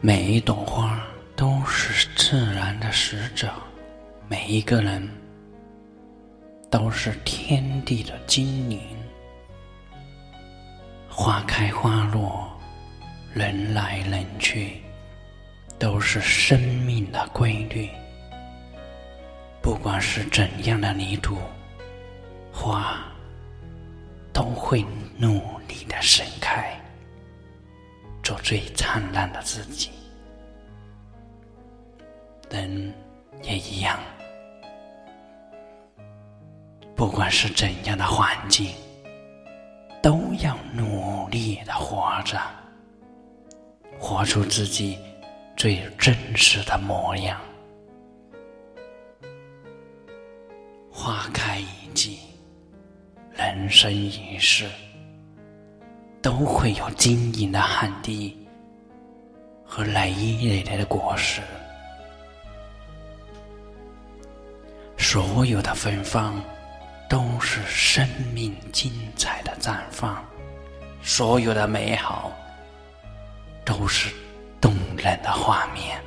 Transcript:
每一朵花都是自然的使者，每一个人都是天地的精灵。花开花落，人来人去，都是生命的规律。不管是怎样的泥土，花都会努力的盛开。做最灿烂的自己，人也一样。不管是怎样的环境，都要努力的活着，活出自己最真实的模样。花开一季，人生一世。都会有晶莹的汗滴和累累的果实，所有的芬芳都是生命精彩的绽放，所有的美好都是动人的画面。